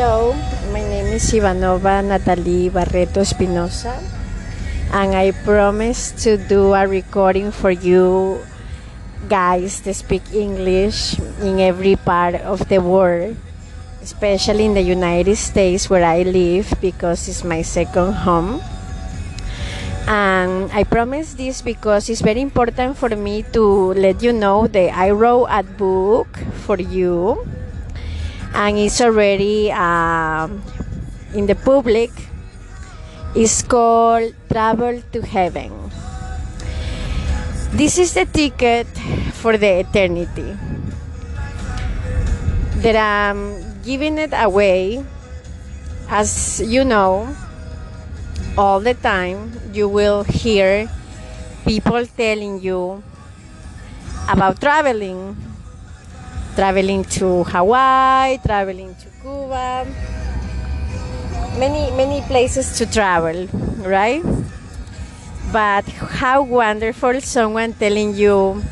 Hello, my name is Ivanova Natalie Barreto Espinosa, and I promise to do a recording for you guys to speak English in every part of the world, especially in the United States where I live because it's my second home. And I promise this because it's very important for me to let you know that I wrote a book for you and it's already um, in the public. It's called Travel to Heaven. This is the ticket for the eternity. That I'm giving it away, as you know, all the time you will hear people telling you about traveling traveling to Hawaii, traveling to Cuba, many many places to travel, right? But how wonderful someone telling you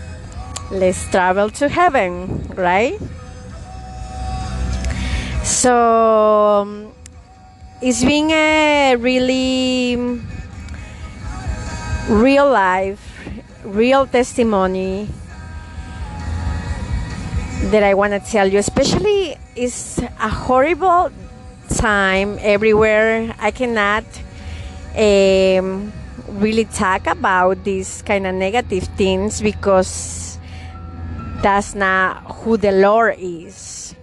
let's travel to heaven, right? So um, it's been a really real life, real testimony that I want to tell you, especially is a horrible time everywhere. I cannot um, really talk about these kind of negative things because that's not who the Lord is.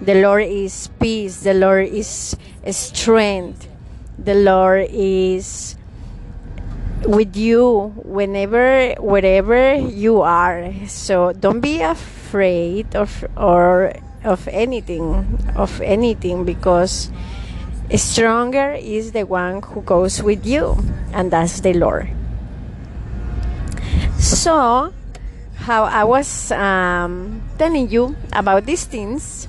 The Lord is peace. The Lord is strength. The Lord is with you whenever, wherever you are. So don't be afraid of or of anything of anything because stronger is the one who goes with you and that's the lord so how i was um, telling you about these things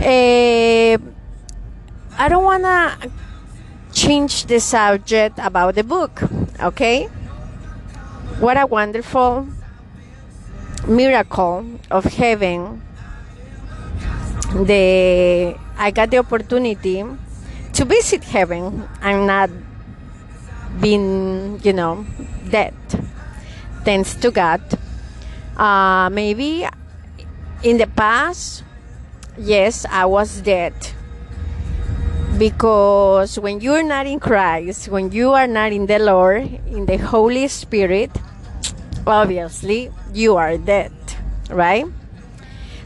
uh, i don't want to change the subject about the book okay? What a wonderful miracle of heaven. The I got the opportunity to visit heaven and not being you know dead thanks to God. Uh, maybe in the past yes I was dead because when you're not in Christ when you are not in the Lord in the Holy Spirit obviously you are dead, right?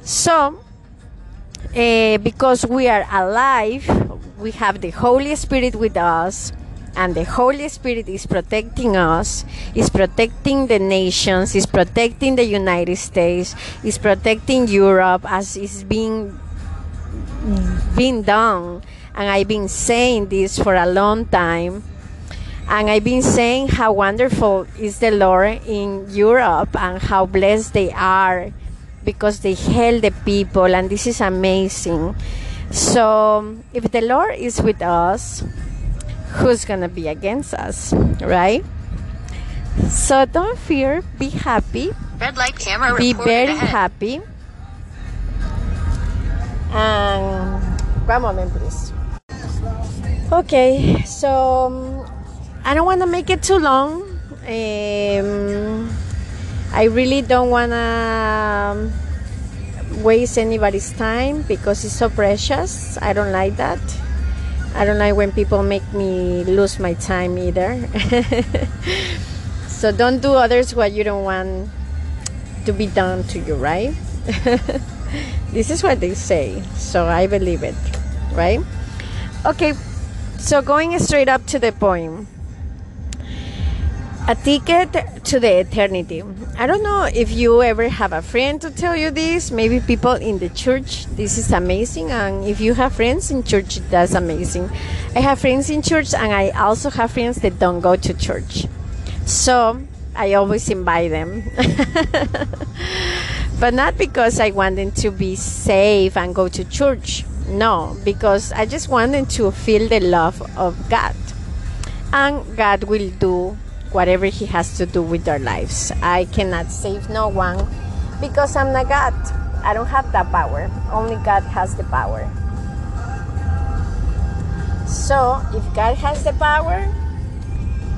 So, uh, because we are alive, we have the Holy Spirit with us, and the Holy Spirit is protecting us, is protecting the nations, is protecting the United States, is protecting Europe as is being being done. And I've been saying this for a long time and I've been saying how wonderful is the Lord in Europe and how blessed they are because they help the people, and this is amazing. So, if the Lord is with us, who's going to be against us, right? So, don't fear, be happy. Red light camera Be very ahead. happy. And one moment, please. Okay, so um, I don't want to make it too long. Um, I really don't want to waste anybody's time because it's so precious. I don't like that. I don't like when people make me lose my time either. so don't do others what you don't want to be done to you, right? this is what they say. So I believe it, right? Okay, so going straight up to the point a ticket to the eternity. I don't know if you ever have a friend to tell you this. Maybe people in the church. This is amazing. And if you have friends in church, that's amazing. I have friends in church, and I also have friends that don't go to church. So I always invite them. but not because I want them to be safe and go to church. No, because I just wanted to feel the love of God. And God will do whatever He has to do with their lives. I cannot save no one because I'm not God. I don't have that power. Only God has the power. So, if God has the power,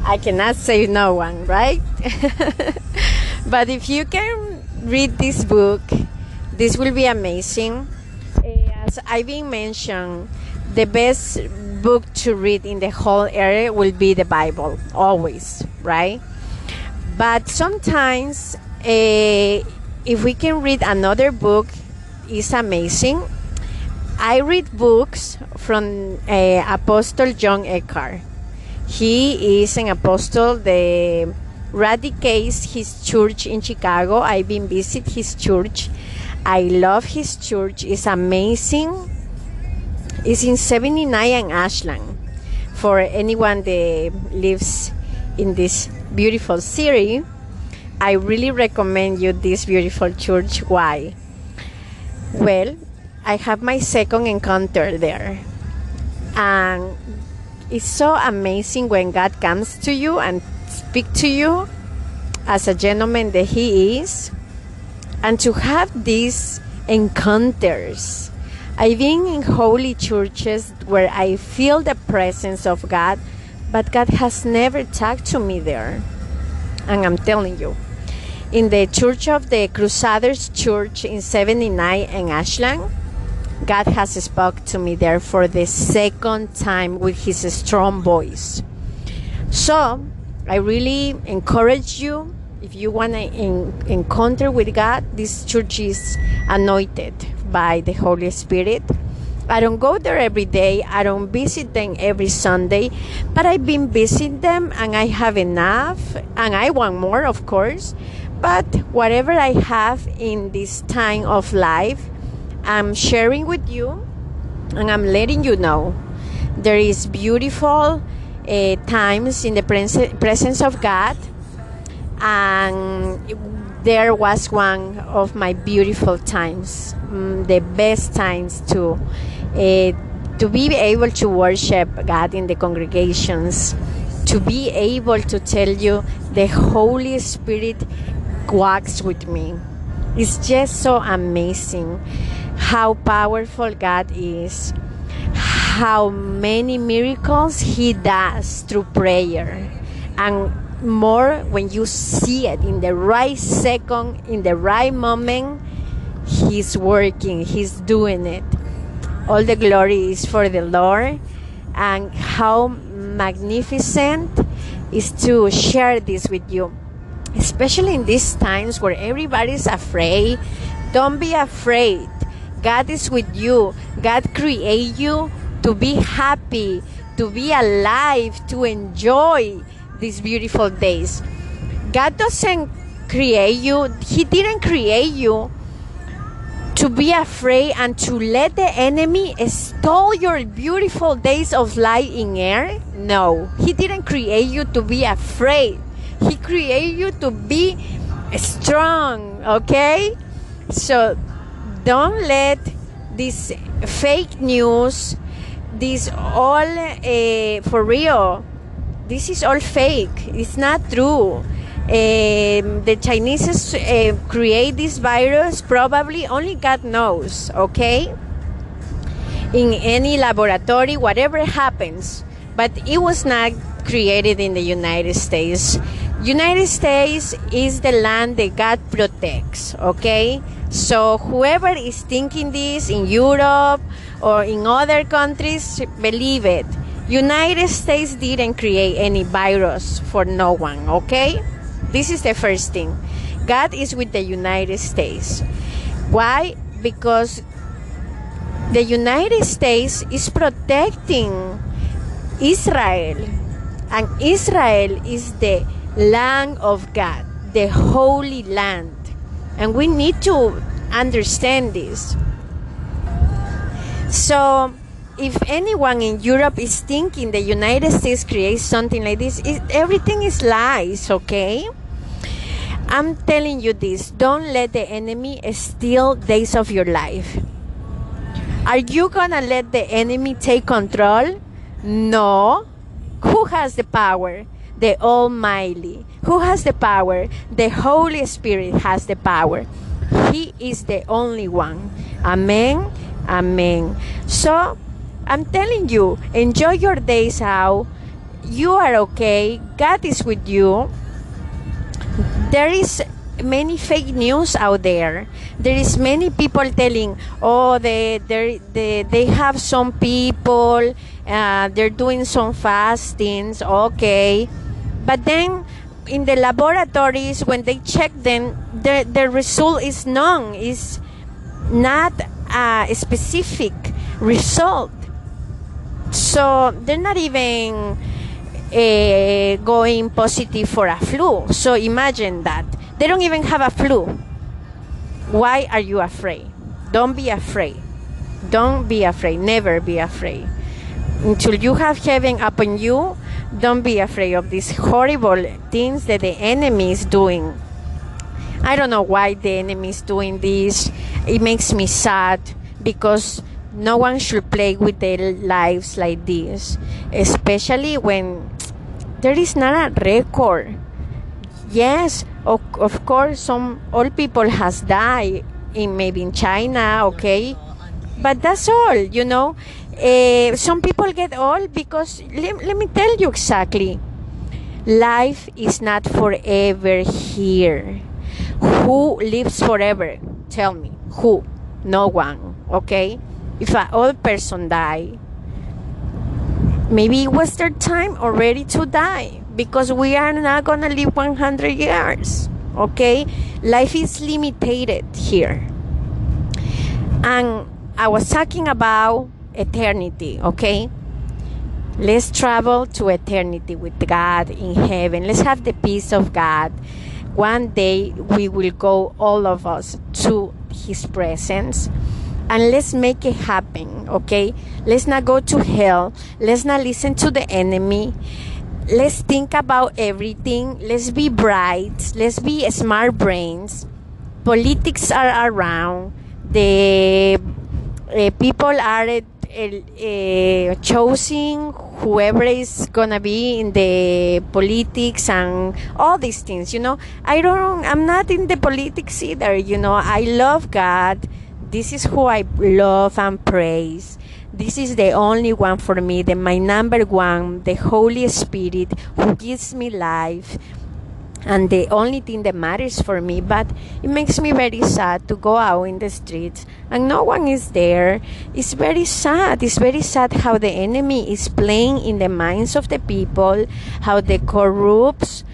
I cannot save no one, right? but if you can read this book, this will be amazing. As I've been mentioned, the best book to read in the whole area will be the Bible, always, right? But sometimes, uh, if we can read another book, it's amazing. I read books from uh, Apostle John Eckhardt. He is an apostle. The radicates his church in Chicago. I've been visit his church. I love his church. It's amazing. It's in 79 and Ashland. For anyone that lives in this beautiful city, I really recommend you this beautiful church. Why? Well, I have my second encounter there. And it's so amazing when God comes to you and speak to you as a gentleman that he is and to have these encounters i've been in holy churches where i feel the presence of god but god has never talked to me there and i'm telling you in the church of the crusaders church in 79 in ashland God has spoke to me there for the second time with his strong voice. So, I really encourage you if you want to encounter with God, this church is anointed by the Holy Spirit. I don't go there every day. I don't visit them every Sunday, but I've been visiting them and I have enough and I want more, of course. But whatever I have in this time of life, I'm sharing with you and I'm letting you know there is beautiful uh, times in the pres- presence of God and there was one of my beautiful times mm, the best times to uh, to be able to worship God in the congregations to be able to tell you the Holy Spirit walks with me. It's just so amazing how powerful God is, how many miracles He does through prayer, and more when you see it in the right second, in the right moment, He's working, He's doing it. All the glory is for the Lord, and how magnificent is to share this with you, especially in these times where everybody's afraid. Don't be afraid God is with you. God created you to be happy, to be alive, to enjoy these beautiful days. God doesn't create you, He didn't create you to be afraid and to let the enemy steal your beautiful days of light in air. No, He didn't create you to be afraid. He created you to be strong, okay? So don't let this fake news, this all uh, for real. This is all fake. It's not true. Um, the Chinese uh, create this virus. Probably only God knows. Okay. In any laboratory, whatever happens, but it was not created in the United States. United States is the land that God protects. Okay so whoever is thinking this in Europe or in other countries, believe it. United States didn't create any virus for no one, okay? This is the first thing. God is with the United States. Why? Because the United States is protecting Israel. And Israel is the land of God, the holy land. And we need to understand this. So, if anyone in Europe is thinking the United States creates something like this, it, everything is lies, okay? I'm telling you this don't let the enemy steal days of your life. Are you gonna let the enemy take control? No. Who has the power? the Almighty. Who has the power? The Holy Spirit has the power. He is the only one. Amen. Amen. So, I'm telling you, enjoy your days out. You are okay. God is with you. There is many fake news out there. There is many people telling, oh, they they they, have some people, uh, they're doing some fastings, okay, but then in the laboratories when they check them, the the result is known, is not a specific result. So they're not even uh, going positive for a flu. So imagine that. They don't even have a flu. Why are you afraid? Don't be afraid. Don't be afraid. Never be afraid. Until you have heaven upon you, don't be afraid of these horrible things that the enemy is doing. I don't know why the enemy is doing this. It makes me sad because no one should play with their lives like this, especially when there is not a record. Yes, of, of course, some old people has died in maybe in China, okay, but that's all, you know. Uh, some people get old because let, let me tell you exactly. Life is not forever here. Who lives forever? Tell me. Who? No one. Okay? If an old person die, maybe it was their time already to die because we are not gonna live 100 years. Okay? Life is limited here. And I was talking about eternity, okay? Let's travel to eternity with God in heaven. Let's have the peace of God. One day we will go, all of us, to His presence and let's make it happen, okay? Let's not go to hell. Let's not listen to the enemy. Let's think about everything. Let's be bright. Let's be smart brains. Politics are around. The uh, people are uh, uh, choosing whoever is gonna be in the politics and all these things. You know, I don't. I'm not in the politics either. You know, I love God this is who I love and praise. This is the only one for me, the my number one, the Holy Spirit who gives me life. And the only thing that matters for me but it makes me very sad to go out in the streets and no one is there. It's very sad. It's very sad how the enemy is playing in the minds of the people how the corrupts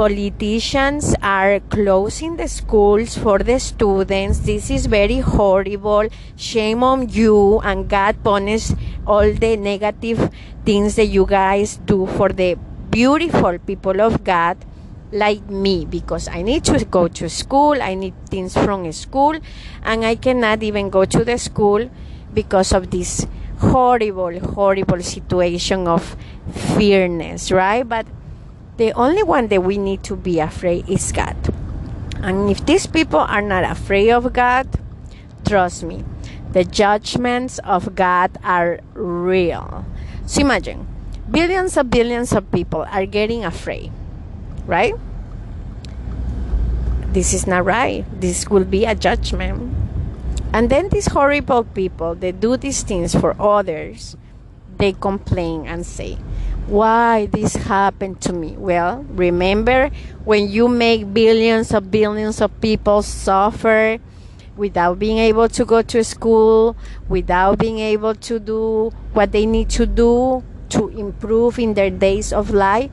politicians are closing the schools for the students. This is very horrible. Shame on you, and God punish all the negative things that you guys do for the beautiful people of God like me because I need to go to school, I need things from school, and I cannot even go to the school because of this horrible, horrible situation of fearness, right? But the only one that we need to be afraid is God. And if these people are not afraid of God, trust me, the judgments of God are real. So imagine, billions of billions of people are getting afraid, right? This is not right. This will be a judgment. And then these horrible people, they do these things for others, they complain and say, why this happened to me? Well remember when you make billions of billions of people suffer without being able to go to school without being able to do what they need to do to improve in their days of life?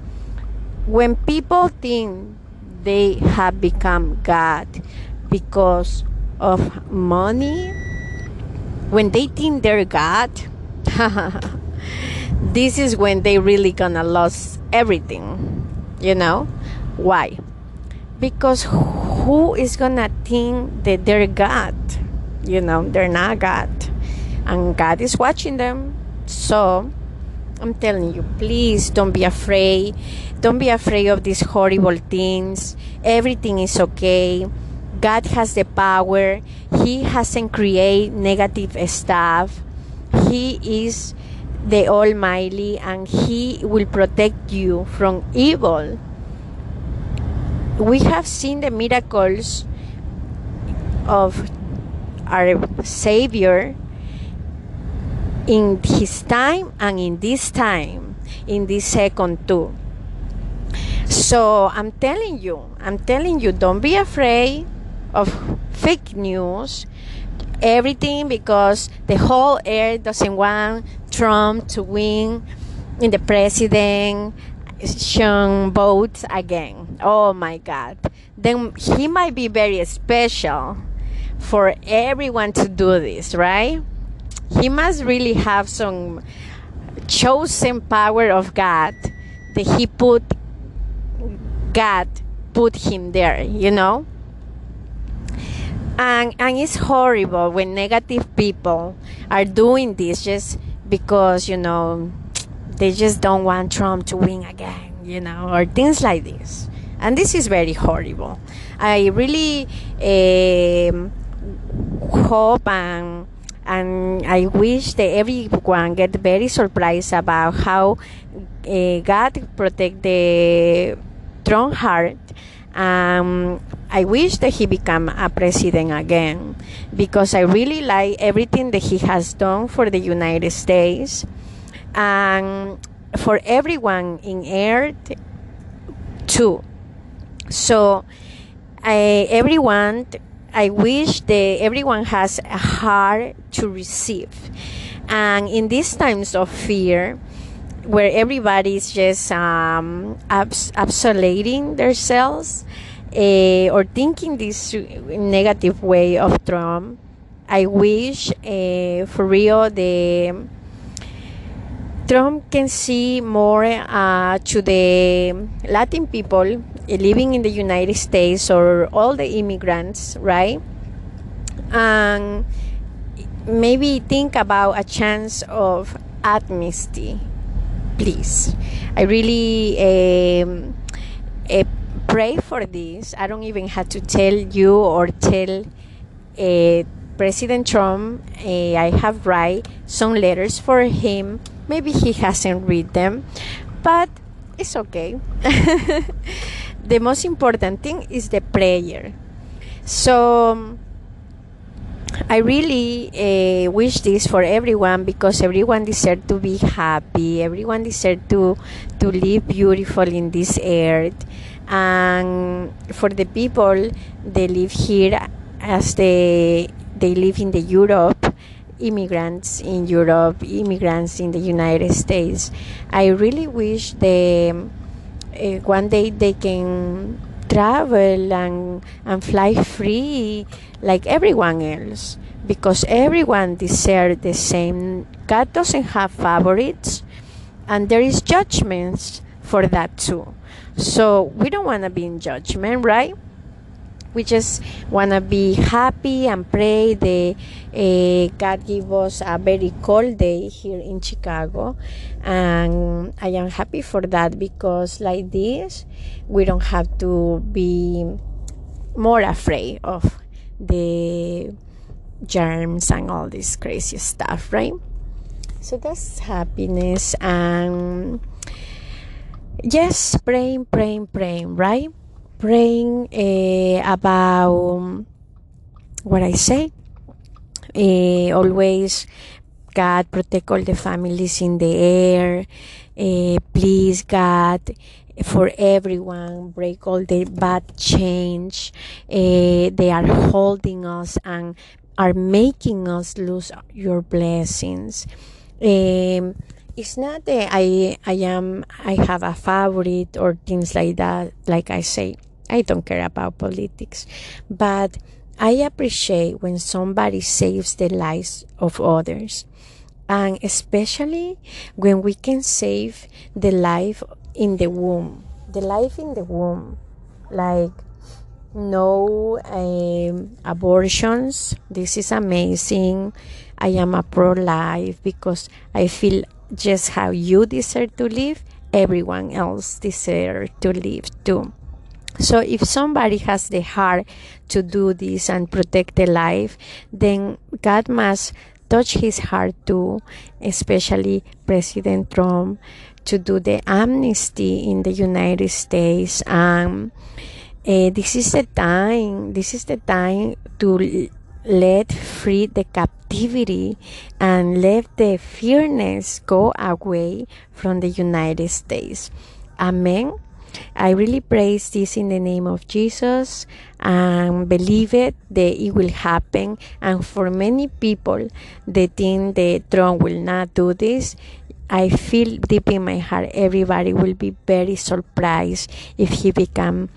When people think they have become god because of money when they think they're god this is when they really gonna lose everything you know? Why? Because who is gonna think that they're god you know? They're not god and god is watching them. So i'm telling you please don't be afraid. Don't be afraid of these horrible things. Everything is okay. God has the power. He hasn't created negative stuff. He is the Almighty and He will protect you from evil. We have seen the miracles of our Savior in his time and in this time, in this second too. So I'm telling you, I'm telling you, don't be afraid of fake news. Everything because the whole air doesn't want Trump to win in the president votes again. Oh my God. Then he might be very special for everyone to do this, right? He must really have some chosen power of God that he put God put him there, you know? And and it's horrible when negative people are doing this just because, you know, they just don't want Trump to win again, you know, or things like this. And this is very horrible. I really uh, hope and and I wish that everyone get very surprised about how uh, God protect the strong heart. Um, I wish that he become a president again because I really like everything that he has done for the United States and for everyone in earth too. So, I, everyone I wish that everyone has a heart to receive. And in these times of fear, where everybody is just um, abs- absolating themselves uh, or thinking this negative way of Trump, I wish uh, for real the Trump can see more uh, to the Latin people living in the United States or all the immigrants, right? And maybe think about a chance of amnesty, please. I really um, pray for this. I don't even have to tell you or tell uh, President Trump. Uh, I have write some letters for him Maybe he hasn't read them, but it's okay. the most important thing is the prayer. So I really uh, wish this for everyone because everyone deserves to be happy. Everyone deserves to to live beautiful in this earth, and for the people they live here as they they live in the Europe immigrants in Europe, immigrants in the United States. I really wish they uh, one day they can travel and and fly free like everyone else because everyone deserves the same. God doesn't have favorites, and there is judgments for that too. So we don't want to be in judgment, right? we just want to be happy and pray the uh, God give us a very cold day here in Chicago and I am happy for that because like this we don't have to be more afraid of the germs and all this crazy stuff right so that's happiness and yes praying praying praying right praying uh, about what I say. Uh, always, God protect all the families in the air. Uh, please, God, for everyone, break all the bad change. they are holding us and are making us lose your blessings. Um, it's not that I I am I have a favorite or things like that. Like I say, I don't care about politics, but I appreciate when somebody saves the lives of others, and especially when we can save the life in the womb, the life in the womb, like no um, abortions. This is amazing. I am a pro life because I feel just how you deserve to live, everyone else deserves to live too. So if somebody has the heart to do this and protect the life, then God must touch his heart too, especially President Trump, to do the amnesty in the United States. Um, uh, this is the time. This is the time to let free the captivity and let the fearness go away from the United States. Amen. I really praise this in the name of Jesus and believe it that it will happen. And for many people, they think the Trump will not do this. I feel deep in my heart everybody will be very surprised if he become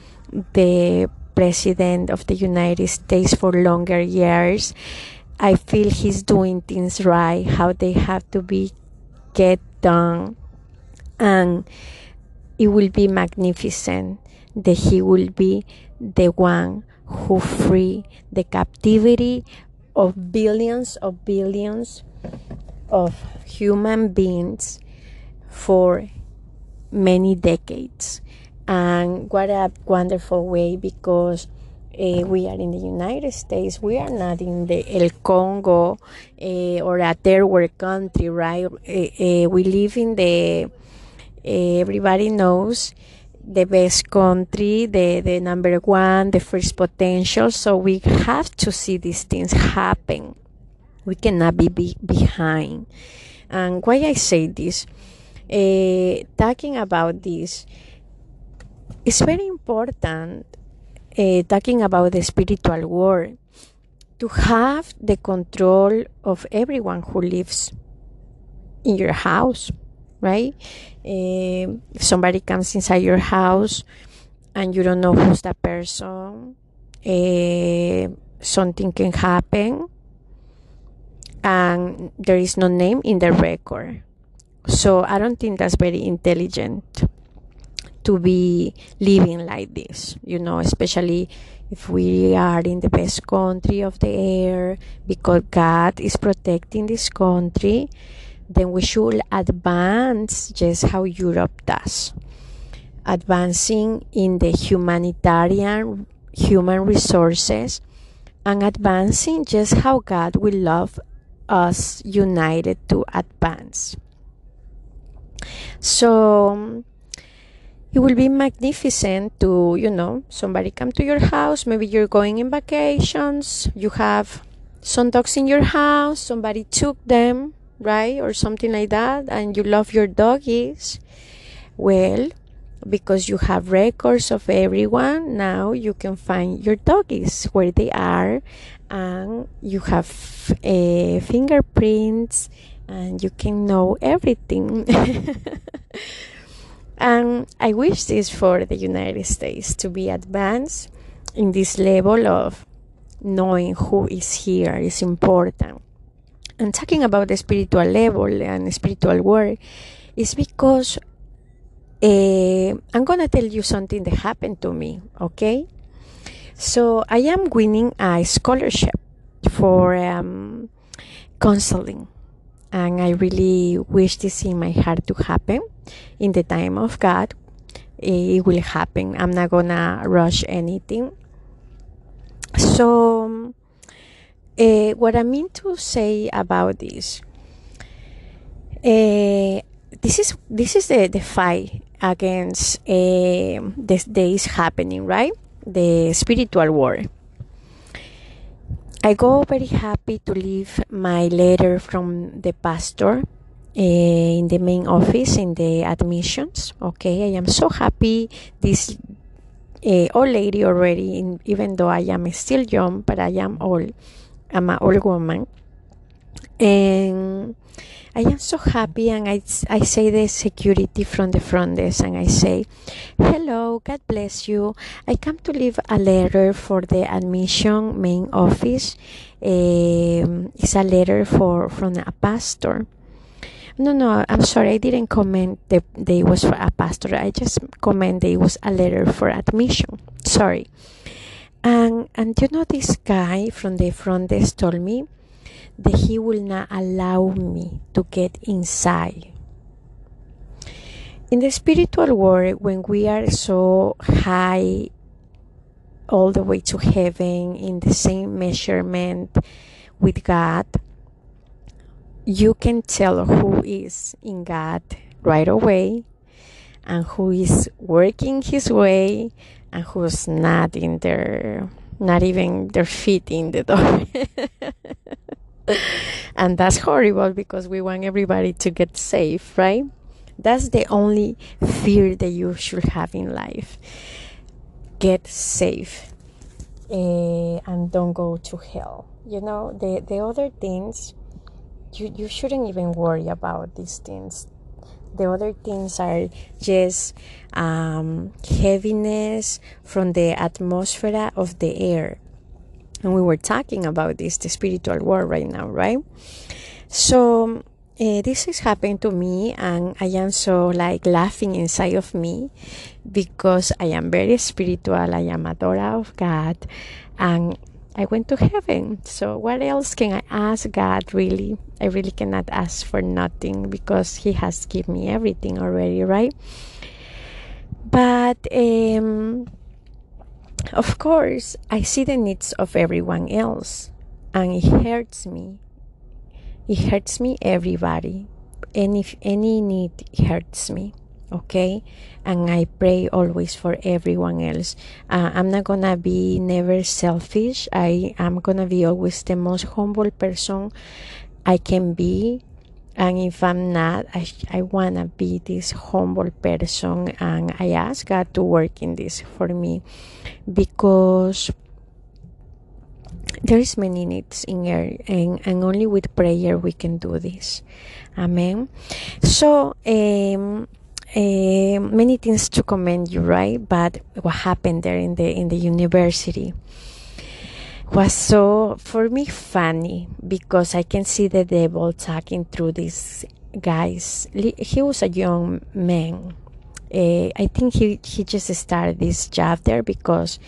the president of the United States for longer years. I feel he's doing things right, how they have to be get done. And it will be magnificent that he will be the one who free the captivity of billions of billions of human beings for many decades and what a wonderful way because uh, we are in the United States. We are not in the El Congo uh, or a third world country, right? Uh, we live in the everybody knows the best country, the, the number one, the first potential. So we have to see these things happen. We cannot be, be behind. And why I say this, talking about this, it's very important uh, talking about the spiritual world to have the control of everyone who lives in your house right? Uh, if somebody comes inside your house and you don't know who's the person, uh, something can happen and there is no name in the record. So I don't think that's very intelligent to be living like this, you know, especially if we are in the best country of the air because God is protecting this country then we should advance just how Europe does. Advancing in the humanitarian human resources and advancing just how God will love us united to advance. So it will be magnificent to, you know, somebody come to your house, maybe you're going in vacations, you have some dogs in your house, somebody took them, right? Or something like that, and you love your doggies, well, because you have records of everyone, now you can find your doggies where they are, and you have uh, fingerprints, and you can know everything. and I wish this for the United States to be advanced in this level of knowing who is here is important. And talking about the spiritual level and spiritual world is because uh, I'm gonna tell you something that happened to me, okay? So I am winning a scholarship for um, counseling, and I really wish this in my heart to happen in the time of God. It will happen. I'm not gonna rush anything. So uh, what I mean to say about this, uh, this is this is the, the fight against uh, this that is happening, right? The spiritual war. I go very happy to leave my letter from the pastor in the main office in the admissions. Okay, I am so happy. This uh, old lady already, in, even though I am still young, but I am old I'm an old woman. And I am so happy, and I, I say the security from the front desk, and I say, Hello, God bless you. I come to leave a letter for the admission main office. Um, it's a letter for from a pastor. No, no, I'm sorry, I didn't comment that, it was for a pastor. I just comment it was a letter for admission. Sorry. And and you know this guy from the front desk told me that he will not allow me to get inside. In the spiritual world, when we are so high all the way to heaven in the same measurement with God, you can tell who is in God right away and who is working his way and who's not in their not even their feet in the door. and that's horrible because we want everybody to get safe, right? That's the only fear that you should have in life. Get safe uh, and don't go to hell. You know, the, the other things, you, you shouldn't even worry about these things. The other things are just um, heaviness from the atmosphere of the air. And we were talking about this, the spiritual world right now, right? So uh, this is happening to me and i am so like laughing inside of me because i am very spiritual i am a daughter of god and i went to heaven. So what else can i ask god really? I really cannot ask for nothing because he has given me everything already right? But um, of course i see the needs of everyone else and it hurts me. It hurts me everybody. Any any need hurts me okay? And i pray always for everyone else. Uh, i'm not gonna be never selfish. I am gonna be always the most humble person i can be. And if i'm not i, I wanna be this humble person and i ask god to work in this for me. Because there is many needs in here and, and only with prayer we can do this. Amen. So um, uh, many things to commend you right but what happened there in the in the university was so for me funny because i can see the devil talking through these guys he was a young man uh, i think he, he just started this job there because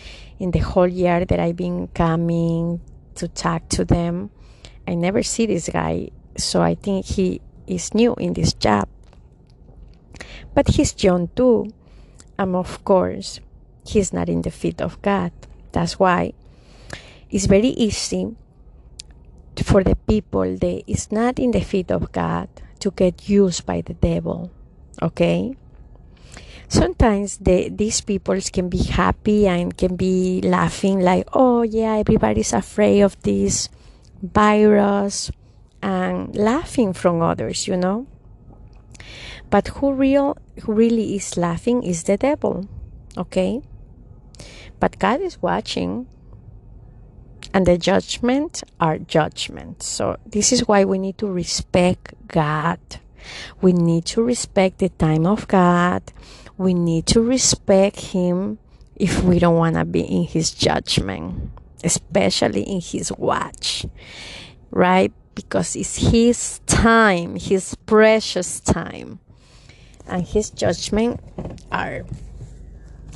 in the whole year that I've been coming to talk to them. I never see this guy, so I think he is new in this job. But he's young too, and of course, he's not in the feet of God. That's why it's very easy for the people that is not in the feet of God to get used by the devil. Okay? sometimes the, these people can be happy and can be laughing like oh yeah everybody's afraid of this virus and laughing from others you know but who real who really is laughing is the devil okay but god is watching and the judgment are judgments so this is why we need to respect god we need to respect the time of god we need to respect him if we don't want to be in his judgment, especially in his watch, right? Because it's his time, his precious time. And his judgment are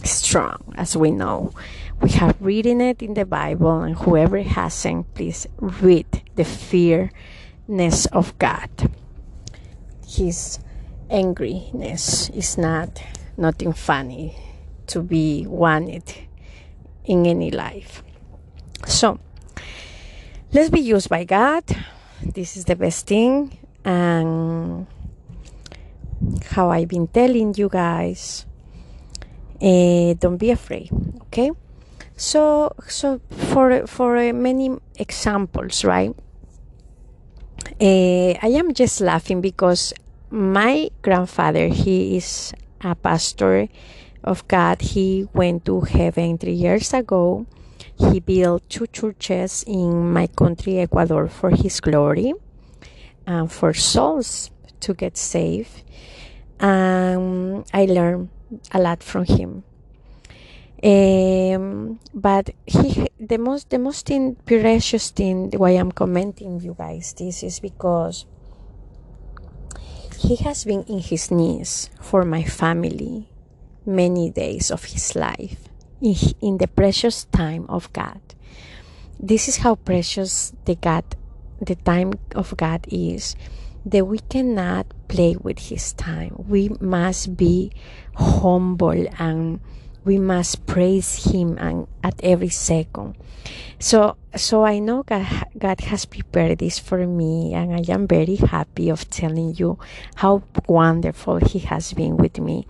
strong, as we know. We have written it in the Bible, and whoever hasn't, please read the fearness of God. His angriness is not nothing funny to be wanted in any life. So, let's be used by God. This is the best thing. And how I've been telling you guys, uh, don't be afraid, okay? So, so for for uh, many examples, right? Uh, I am just laughing because my grandfather, he is a pastor of God. He went to heaven three years ago. He built two churches in my country, Ecuador, for His glory and for souls to get saved. Um, I learned a lot from him. Um, but he, the most, the most thing, precious thing why I'm commenting you guys this is because he has been in his knees for my family many days of his life in, in the precious time of God. This is how precious the God the time of God is that we cannot play with his time. We must be humble and we must praise Him and at every second. So, so I know God, God has prepared this for me, and I am very happy of telling you how wonderful He has been with me.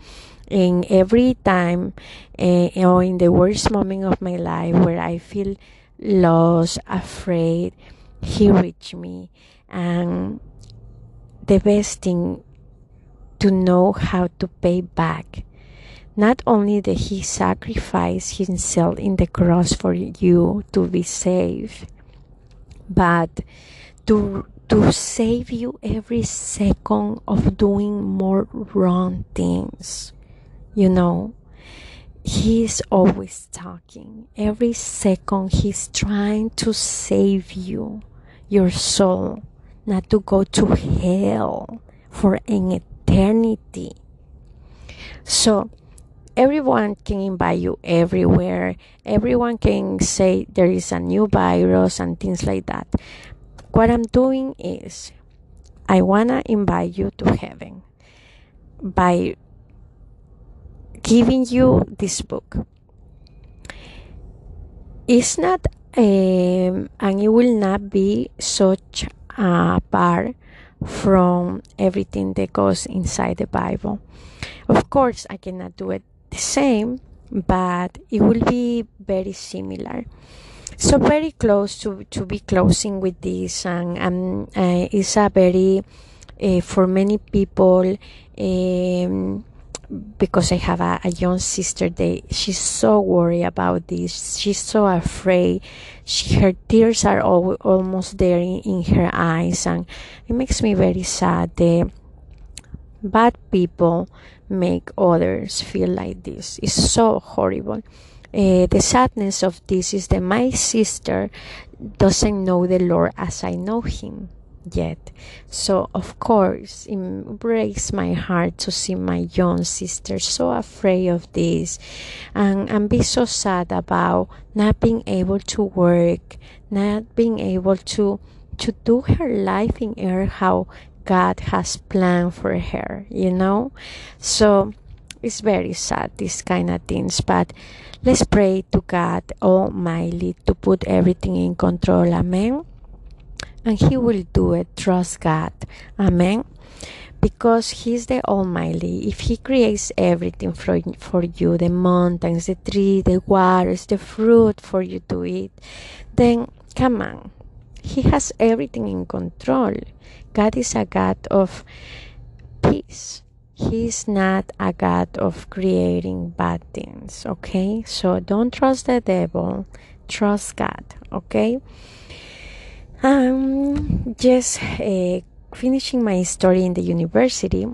In every time, uh, or in the worst moment of my life where I feel lost, afraid, He reached me, and the best thing to know how to pay back not only did he sacrifice himself in the cross for you to be saved, but to to save you every second of doing more wrong things. You know, he's always talking. Every second he's trying to save you, your soul, not to go to hell for an eternity. So everyone can invite you everywhere. Everyone can say there is a new virus and things like that. What I'm doing is I want to invite you to heaven by giving you this book. It's not, um, and it will not be such a part from everything that goes inside the Bible. Of course, I cannot do it the same, but it will be very similar. So very close to, to be closing with this, and uh, it's a very uh, for many people. Um, because I have a, a young sister, they she's so worried about this. She's so afraid. She, her tears are all, almost there in, in her eyes, and it makes me very sad. The bad people make others feel like this. It's so horrible. Uh, the sadness of this is that my sister doesn't know the Lord as I know Him yet. So, of course, it breaks my heart to see my young sister so afraid of this and, and be so sad about not being able to work, not being able to to do her life in air how God has planned for her, you know? So it's very sad, these kind of things, but let's pray to God Almighty to put everything in control. Amen and He will do it. Trust God. Amen. Because He's the Almighty. If He creates everything for, for you the mountains, the tree, the waters, the fruit for you to eat then come on. He has everything in control. God is a God of peace. He's not a God of creating bad things, okay? So don't trust the devil, trust God, okay? Um, just uh, finishing my story in the university.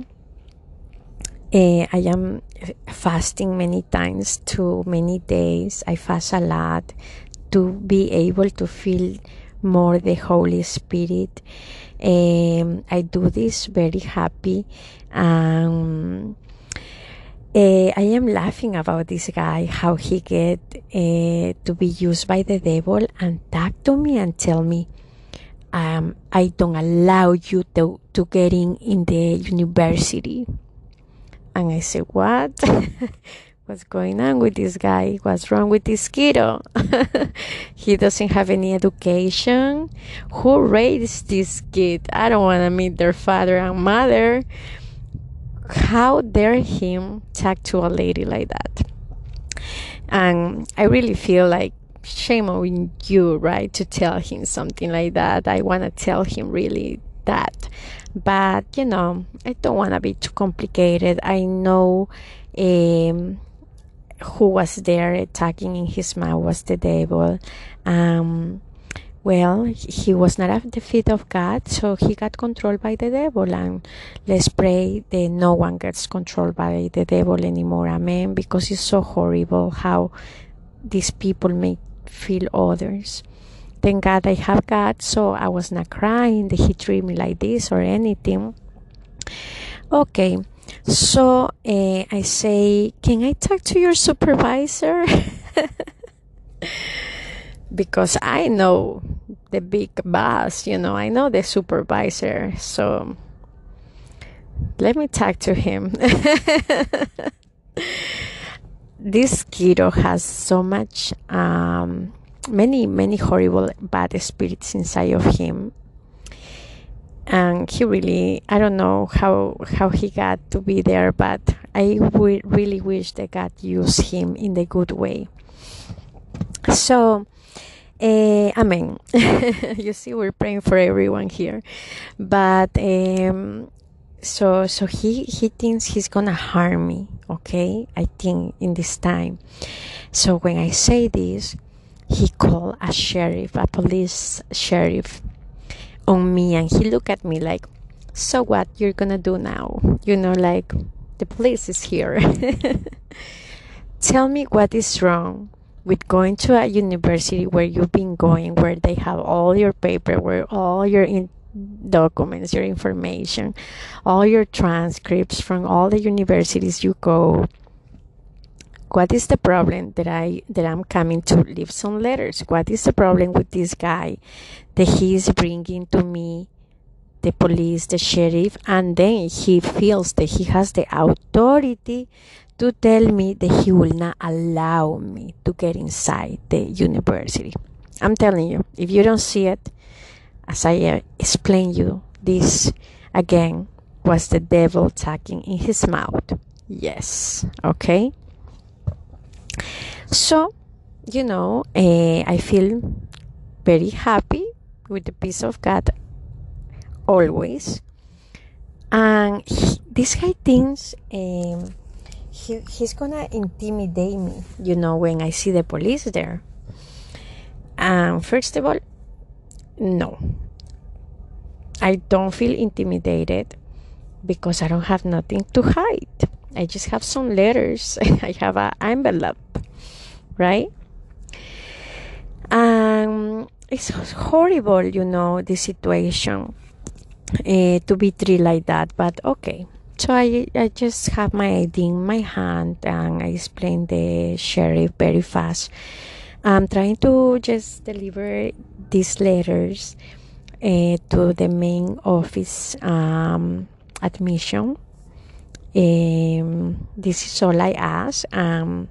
Uh, I am fasting many times, too many days. I fast a lot to be able to feel more the Holy Spirit. Um, I do this very happy. Um, uh, I am laughing about this guy, how he get uh, to be used by the devil and talk to me and tell me, um, I don't allow you to, to get in in the university. And I said, what? What's going on with this guy? What's wrong with this kiddo? he doesn't have any education. Who raised this kid? I don't want to meet their father and mother. How dare him talk to a lady like that? And I really feel like shame on you, right, to tell him something like that. I want to tell him really that. But, you know, I don't want to be too complicated. I know um, who was there attacking in his mouth was the devil. Um, well, he was not at the feet of God, so he got controlled by the devil. And let's pray that no one gets controlled by the devil anymore. Amen. Because it's so horrible how these people make feel others. Thank God I have God, so I was not crying that He treated me like this or anything. Okay, so uh, I say, Can I talk to your supervisor? because I know the big boss, you know, I know the supervisor, so let me talk to him. this kiddo has so much, um, many, many horrible bad spirits inside of him. And he really, I don't know how how he got to be there, but I w- really wish that God used him in the good way. So, uh, amen. you see, we're praying for everyone here, but um, so so he he thinks he's gonna harm me. Okay, I think in this time. So when I say this, he called a sheriff, a police sheriff, on me, and he looked at me like, "So what? You're gonna do now? You know, like." The police is here. Tell me what is wrong with going to a university where you've been going, where they have all your paperwork, all your in- documents, your information, all your transcripts from all the universities you go. What is the problem that I that I'm coming to leave some letters? What is the problem with this guy that he is bringing to me, the police, the sheriff, and then he feels that he has the authority to tell me that he will not allow me to get inside the university. I'm telling you, if you don't see it, as I uh, explain you, this again was the devil talking in his mouth. Yes, okay. So, you know, uh, I feel very happy with the peace of God always. And he, this guy thinks um, he, he's gonna intimidate me, you know, when I see the police there. And um, first of all, no. I don't feel intimidated because I don't have nothing to hide. I just have some letters. I have an envelope, right? Um, it's horrible, you know, the situation uh, to be treated like that. But okay, so I I just have my ID in my hand and I explain the sheriff very fast. I'm trying to just deliver these letters uh, to the main office um, admission. Um, this is all I ask. Um,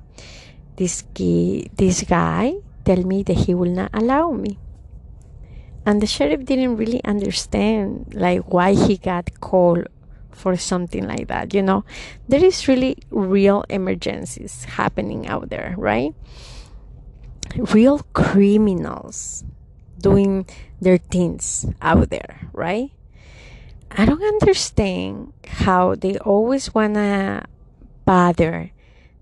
this key, this guy tell me that he will not allow me, and the sheriff didn't really understand like why he got called for something like that. You know, there is really real emergencies happening out there, right? Real criminals doing their things out there, right? I don't understand how they always wanna bother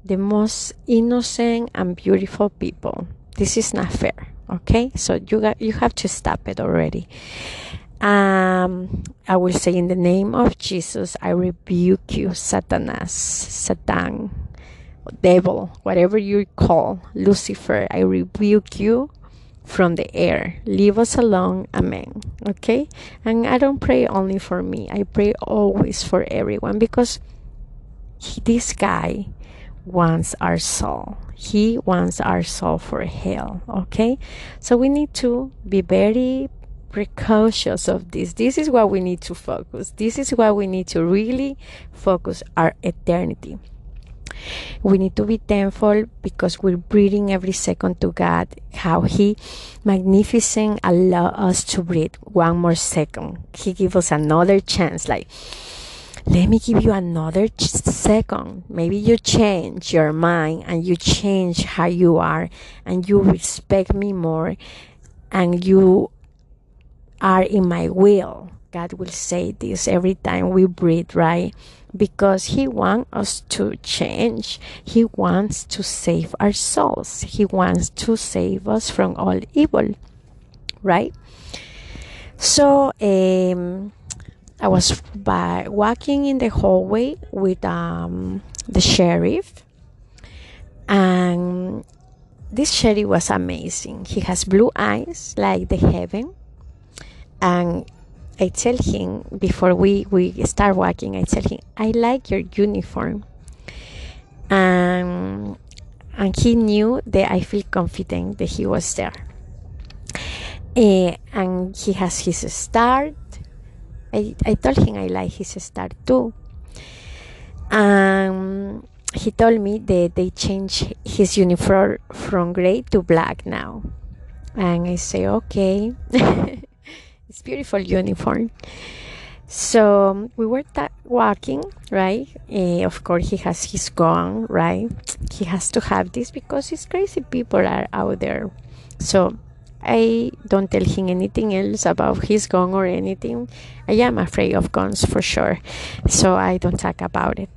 the most innocent and beautiful people. This is not fair, okay? So you got you have to stop it already. Um, I will say in the name of Jesus, I rebuke you, Satanas, Satan, devil, whatever you call Lucifer. I rebuke you from the air. Leave us alone. Amen. Okay? And I don't pray only for me, I pray always for everyone because he, this guy wants our soul. He wants our soul for hell. Okay? So we need to be very precautious of this. This is what we need to focus. This is what we need to really focus our eternity. We need to be thankful because we're breathing every second to God. How He magnificent allow us to breathe one more second. He give us another chance. Like, let me give you another second. Maybe you change your mind and you change how you are and you respect me more and you are in my will. God will say this every time we breathe, right? Because He wants us to change. He wants to save our souls. He wants to save us from all evil, right? So, um, I was by walking in the hallway with um, the sheriff, and this sheriff was amazing. He has blue eyes like the heaven, and I tell him before we, we start walking, I tell him, I like your uniform. And he knew that I feel confident that he was there. Uh, and he has his start. I, I told him I like his start too. Um, he told me that they changed his uniform from gray to black now. And I say, okay, it's beautiful uniform. So we were ta- walking, right? Uh, of course, he has his gun, right? He has to have this because his crazy people are out there. So I don't tell him anything else about his gun or anything. I am afraid of guns for sure, so I don't talk about it.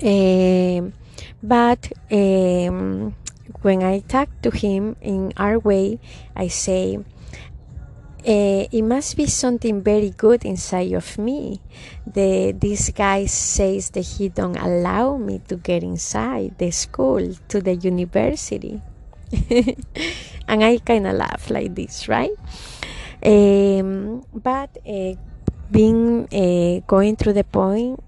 Um, but um, when I talk to him in our way, I say, uh, it must be something very good inside of me. The this guy says that he don't allow me to get inside the school to the university, and I kind of laugh like this, right? Um, but uh, being uh, going through the point,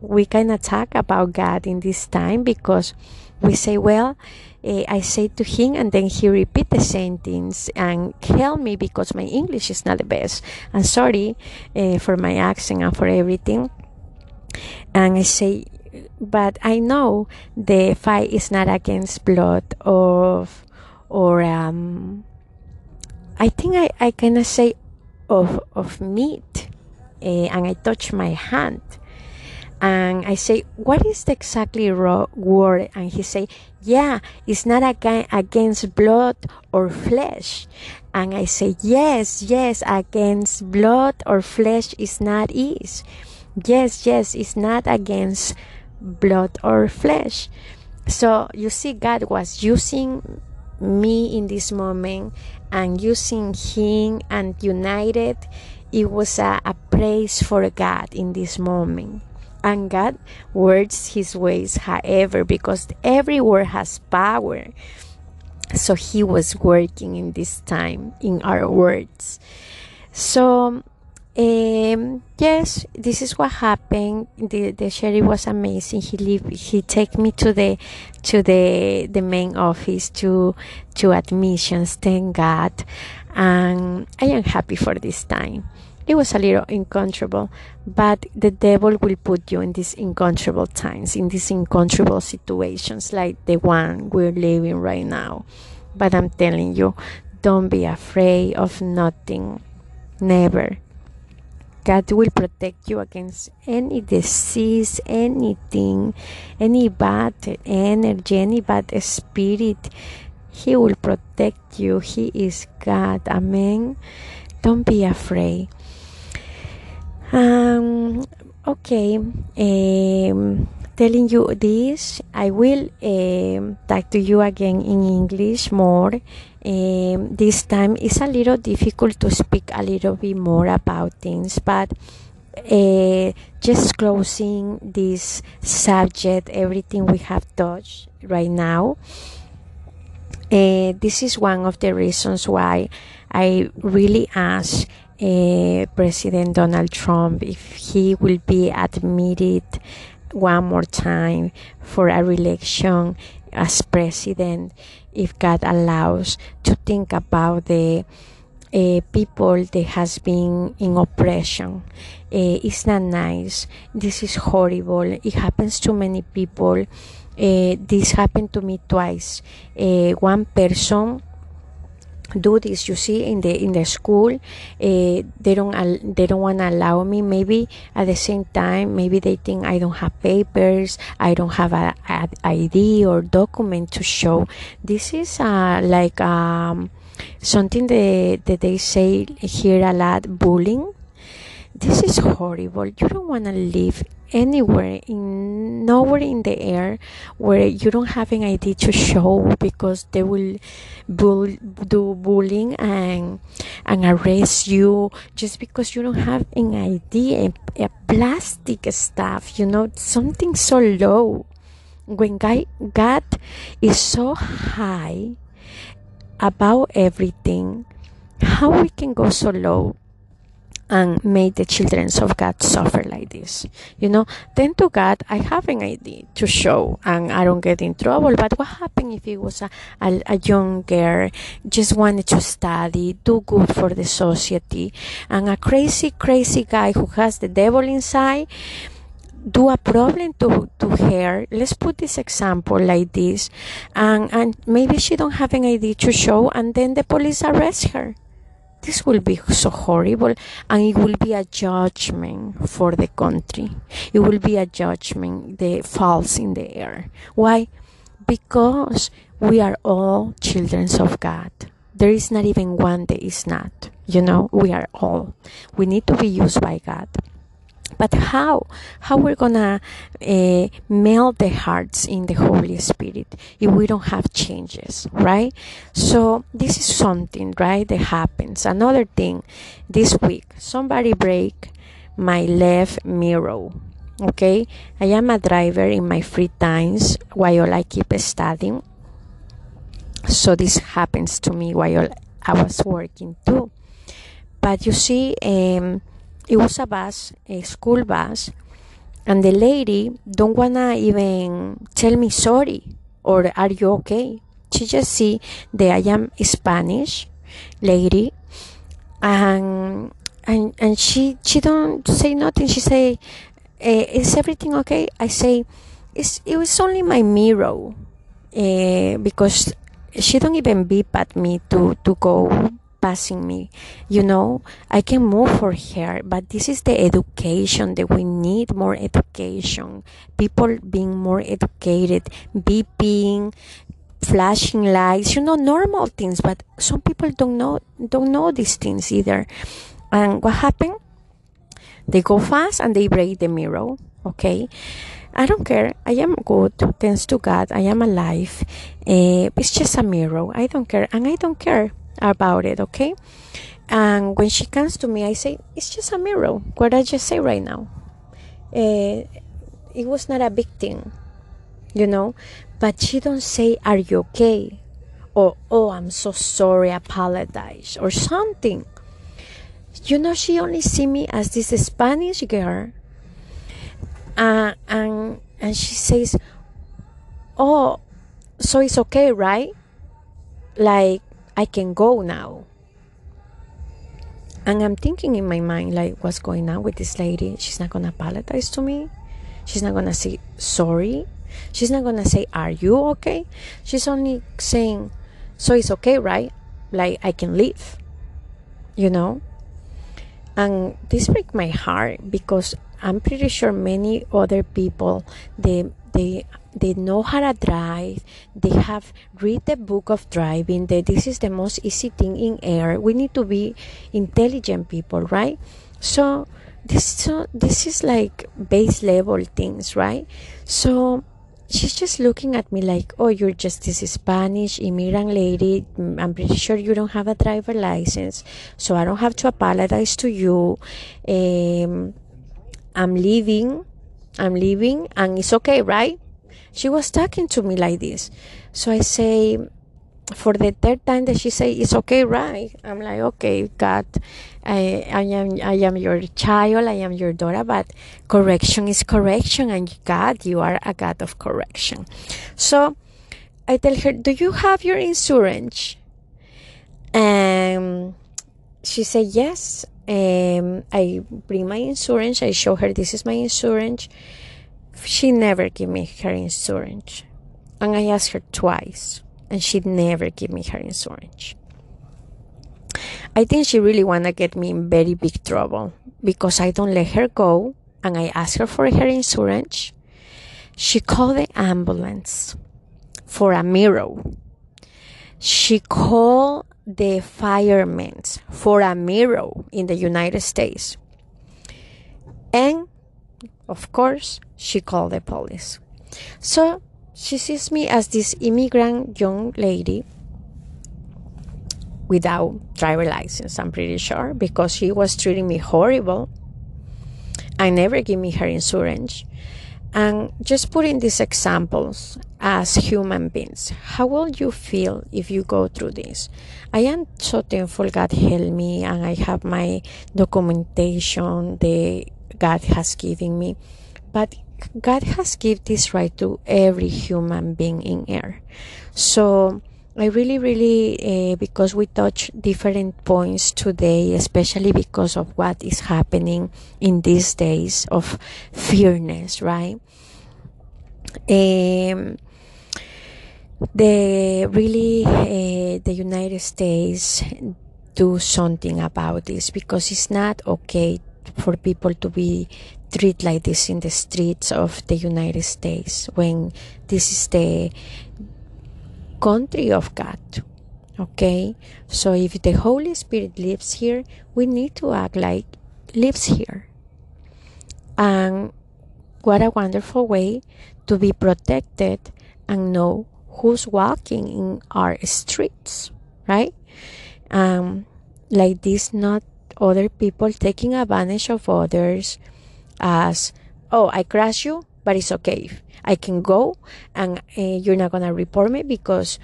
we kind of talk about God in this time because we say, well, uh, I say to him, and then he repeat the things and help me because my English is not the best. I'm sorry uh, for my accent and for everything. And I say, but I know the fight is not against blood of or um, I think I, I cannot say of of meat, uh, and I touch my hand and I say, "What is the exactly word?" And he say, "Yeah, it's not against blood or flesh." And I say, "Yes, yes, against blood or flesh is not is. Yes, yes, it's not against blood or flesh." So you see, God was using me in this moment and using Him and united. It was a, a praise for God in this moment and God words his ways however because every word has power. So he was working in this time in our words. So um, yes this is what happened. The, the sheriff was amazing. He leave, he take me to the to the the main office to to admissions thank god. And i am happy for this time it was a little uncomfortable, but the devil will put you in these uncomfortable times, in these uncomfortable situations like the one we're living right now. But I'm telling you, don't be afraid of nothing. Never. God will protect you against any disease, anything, any bad energy, any bad spirit. He will protect you. He is God. Amen. Don't be afraid. Um, okay, um, telling you this, I will um, talk to you again in English more. Um, this time it's a little difficult to speak a little bit more about things, but uh, just closing this subject, everything we have touched right now. Uh, this is one of the reasons why I really ask uh, President Donald Trump if he will be admitted one more time for a re-election as president if God allows to think about the uh, people that has been in oppression. Uh, it's not nice. This is horrible. It happens to many people. Uh, this happened to me twice. One person do this you see in the in the school uh, they don't they don't want to allow me. Maybe at the same time maybe they think i don't have papers i don't have a, a id or document to show. This is uh, like um, something that, that they say here a lot bullying. This is horrible. You don't want to live anywhere in nowhere in the air where you don't have an ID to show because they will bull, do bullying and and arrest you just because you don't have an ID a, a plastic stuff you know something so low. When God, God is so high about everything how we can go so low and made the children of God suffer like this. You know, then to God, I have an idea to show and I don't get in trouble. But what happened if it was a, a, a young girl, just wanted to study, do good for the society, and a crazy, crazy guy who has the devil inside do a problem to, to her let's put this example like this and and maybe she don't have an id to show and then the police arrest her this will be so horrible. And it will be a judgment for the country. It will be a judgment the falls in the air. Why? Because we are all children of god. There is not even one that is not. You know we are all. We need to be used by god but how? How we're gonna uh, melt the hearts in the holy spirit if we don't have changes right? So this is something right that happens. Another thing this week somebody break my left mirror okay? I am a driver in my free times while i keep studying. So this happens to me while i was working too. But you see um, it was a bus, a school bus, and the lady don't wanna even tell me sorry or are you okay? She just see that I am Spanish lady, and and and she she don't say nothing. She say, eh, "Is everything okay?" I say, "It's it was only my mirror," uh, because she don't even beep at me to to go passing me. You know, I can move for her, but this is the education that we need more education. People being more educated, beeping, flashing lights, you know, normal things, but some people don't know don't know these things either. And what happened? They go fast and they break the mirror. Okay. I don't care. I am good. Thanks to God, I am alive. Uh, it's just a mirror. I don't care. And I don't care about it, okay? And when she comes to me, I say, It's just a mirror. What I just say right now. Uh, it was not a big thing, you know? But she don't say, Are you okay? Or, Oh, I'm so sorry, apologize, or something. You know, she only see me as this Spanish girl. Uh, and and she says, "Oh, so it's okay, right? Like I can go now. And I'm thinking in my mind, like, what's going on with this lady? She's not gonna apologize to me. She's not gonna say sorry. She's not gonna say, Are you okay? She's only saying, So it's okay, right? Like, I can leave. You know? And this breaks my heart because I'm pretty sure many other people they they they know how to drive. They have read the book of driving. That this is the most easy thing in air. We need to be intelligent people right? So this so this is like base level things right? So she's just looking at me like oh you're just this spanish immigrant lady. I'm pretty sure you don't have a driver license. So i don't have to apologize to you. Um, i'm leaving. I'm leaving and it's okay right she was talking to me like this. So I say, for the third time that she say it's okay right? I'm like okay god I, I am i am your child i am your daughter but correction is correction and god you are a god of correction. So i tell her do you have your insurance? And she said yes. Um, i bring my insurance i show her this is my insurance she never gave me her insurance. And I asked her twice, and she never gave me her insurance. I think she really wanna get me in very big trouble because I don't let her go and I ask her for her insurance. She called the ambulance for a mirror. She called the firemen for a mirror in the United States. And of course, she called the police. So she sees me as this immigrant young lady without driver license, I'm pretty sure, because she was treating me horrible. I never give me her insurance. And just putting these examples as human beings, how will you feel if you go through this? I am so thankful God help me and I have my documentation, that God has given me. But God has given this right to every human being in air. So I really, really, uh, because we touch different points today, especially because of what is happening in these days of fearness, right? Um, the really uh, the United States do something about this because it's not okay for people to be treated like this in the streets of the United States when this is the country of God. Okay? So if the Holy Spirit lives here, we need to act like lives here. And what a wonderful way to be protected and know who's walking in our streets, right? Um, like this, not other people taking advantage of others as, oh, I crash you, but it's okay. I can go and uh, you're not going to report me because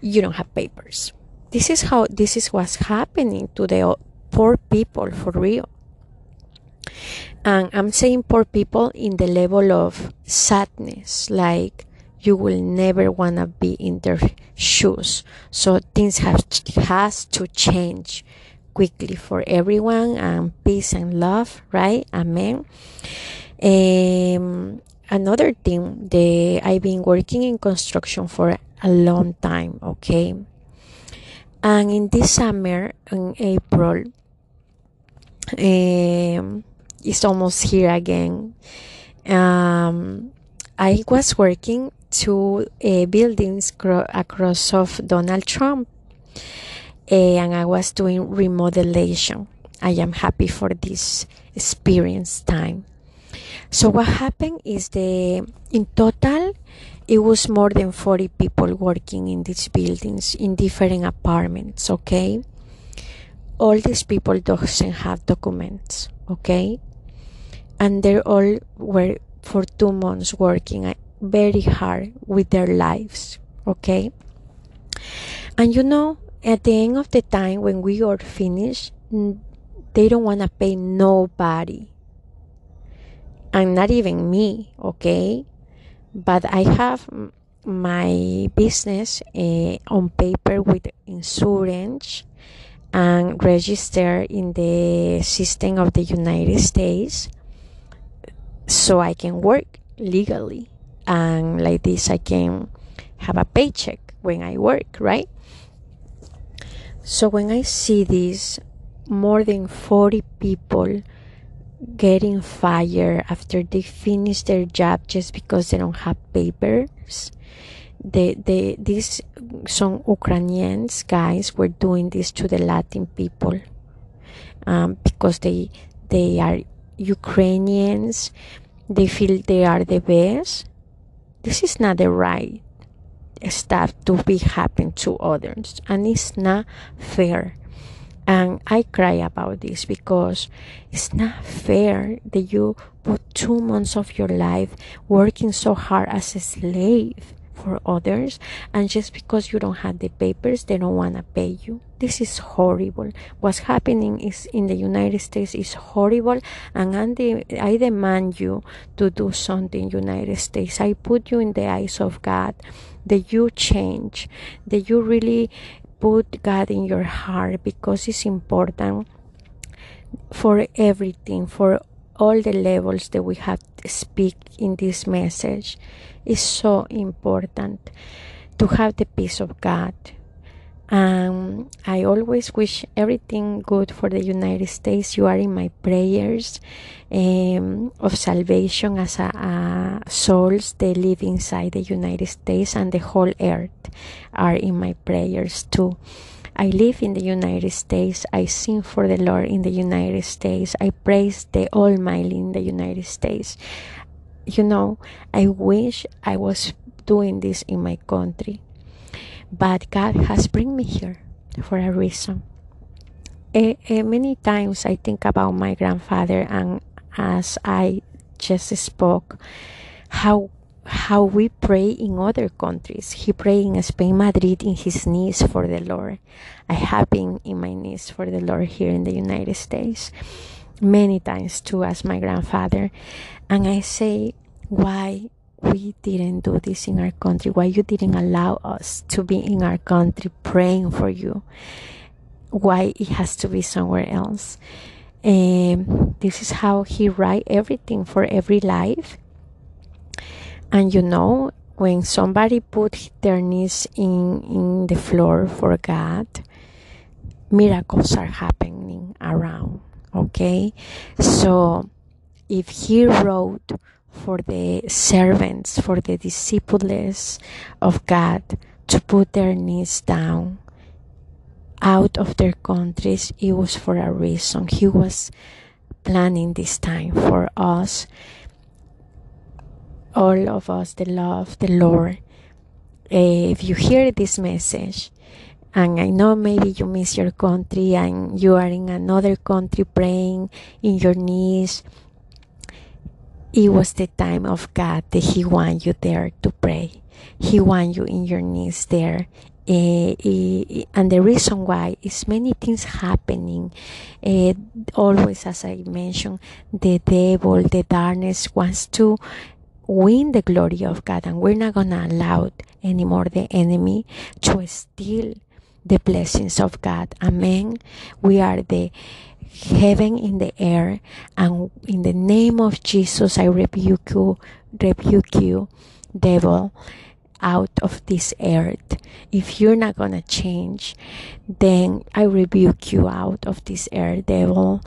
you don't have papers. This is how this is what's happening to the poor people for real. And I'm saying poor people in the level of sadness, like you will never want to be in their shoes. So things have has to change quickly for everyone and peace and love, right? Amen. Um, another thing the I've been working in construction for a long time okay and in this summer in April um, it's almost here again um, I was working to uh, buildings cro- across of Donald Trump and I was doing remodelation I am happy for this experience time so what happened is the in total it was more than 40 people working in these buildings in different apartments, okay? All these people doesn't have documents, okay? And they all were for two months working uh, very hard with their lives, okay? And you know, at the end of the time when we are finished, they don't want to pay nobody and not even me, okay? But I have my business uh, on paper with insurance and registered in the system of the United States so I can work legally and like this I can have a paycheck when I work, right? So when I see this more than 40 people getting fired after they finish their job just because they don't have papers. The, the, these some Ukrainians guys were doing this to the Latin people um, because they they are Ukrainians. They feel they are the best. This is not the right stuff to be happen to others, and it's not fair and I cry about this because it's not fair that you put two months of your life working so hard as a slave for others, and just because you don't have the papers, they don't want to pay you. This is horrible. What's happening is in the United States is horrible, and I demand you to do something. United States, I put you in the eyes of God that you change, that you really put God in your heart because it's important for everything, for all the levels that we have to speak in this message. It's so important to have the peace of God um, I always wish everything good for the United States. You are in my prayers um, of salvation as a, a souls that live inside the United States and the whole earth are in my prayers too. I live in the United States. I sing for the Lord in the United States. I praise the Almighty in the United States. You know, I wish I was doing this in my country but God has bring me here for a reason. Uh, uh, many times I think about my grandfather, and as I just spoke, how how we pray in other countries. He prayed in Spain, Madrid, in his knees for the Lord. I have been in my knees for the Lord here in the United States many times too, as my grandfather, and I say, why we didn't do this in our country? Why you didn't allow us to be in our country praying for you? Why it has to be somewhere else? And this is how he write everything for every life. And you know, when somebody put their knees in in the floor for God, miracles are happening around. Okay, so if he wrote for the servants, for the disciples of God to put their knees down out of their countries, it was for a reason. He was planning this time for us, all of us, the love, the Lord. Uh, if you hear this message, and I know maybe you miss your country and you are in another country praying in your knees it was the time of God that He want you there to pray. He want you in your knees there. Uh, and the reason why is many things happening. Uh, always, as I mentioned, the devil, the darkness wants to win the glory of God, and we're not gonna allow anymore the enemy to steal the blessings of God. Amen. We are the heaven in the air and in the name of Jesus I rebuke you rebuke you devil out of this earth. If you're not gonna change then I rebuke you out of this earth devil.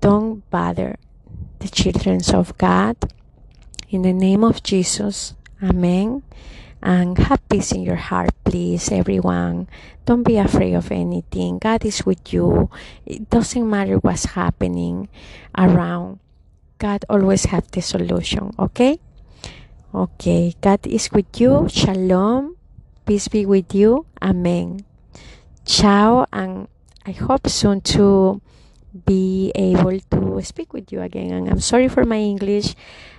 Don't bother the children of God. In the name of Jesus amen and have peace in your heart, please, everyone. Don't be afraid of anything. God is with you. It doesn't matter what's happening around. God always have the solution, okay? Okay, God is with you. Shalom. Peace be with you. Amen. Ciao, and I hope soon to be able to speak with you again. And I'm sorry for my English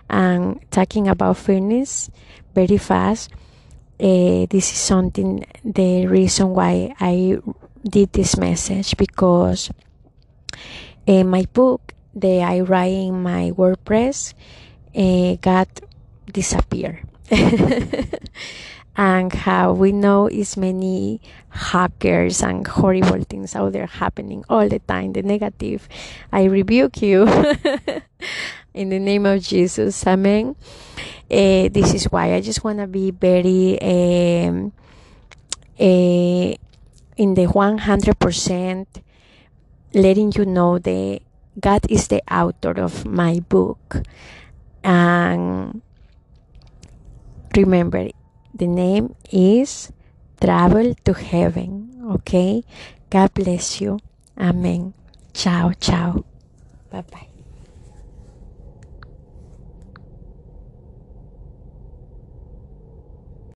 and talking about fitness very fast uh, this is something the reason why I did this message because uh, my book that I write in my WordPress uh, got disappear. and how we know is many hackers and horrible things out there happening all the time. The negative i rebuke you. In the name of jesus amen uh, this is why I just want to be very um, uh, in the 100% letting you know that God is the author of my book. And remember, the name is Travel to Heaven. Okay? God bless you. Amen. Ciao, ciao. Bye bye.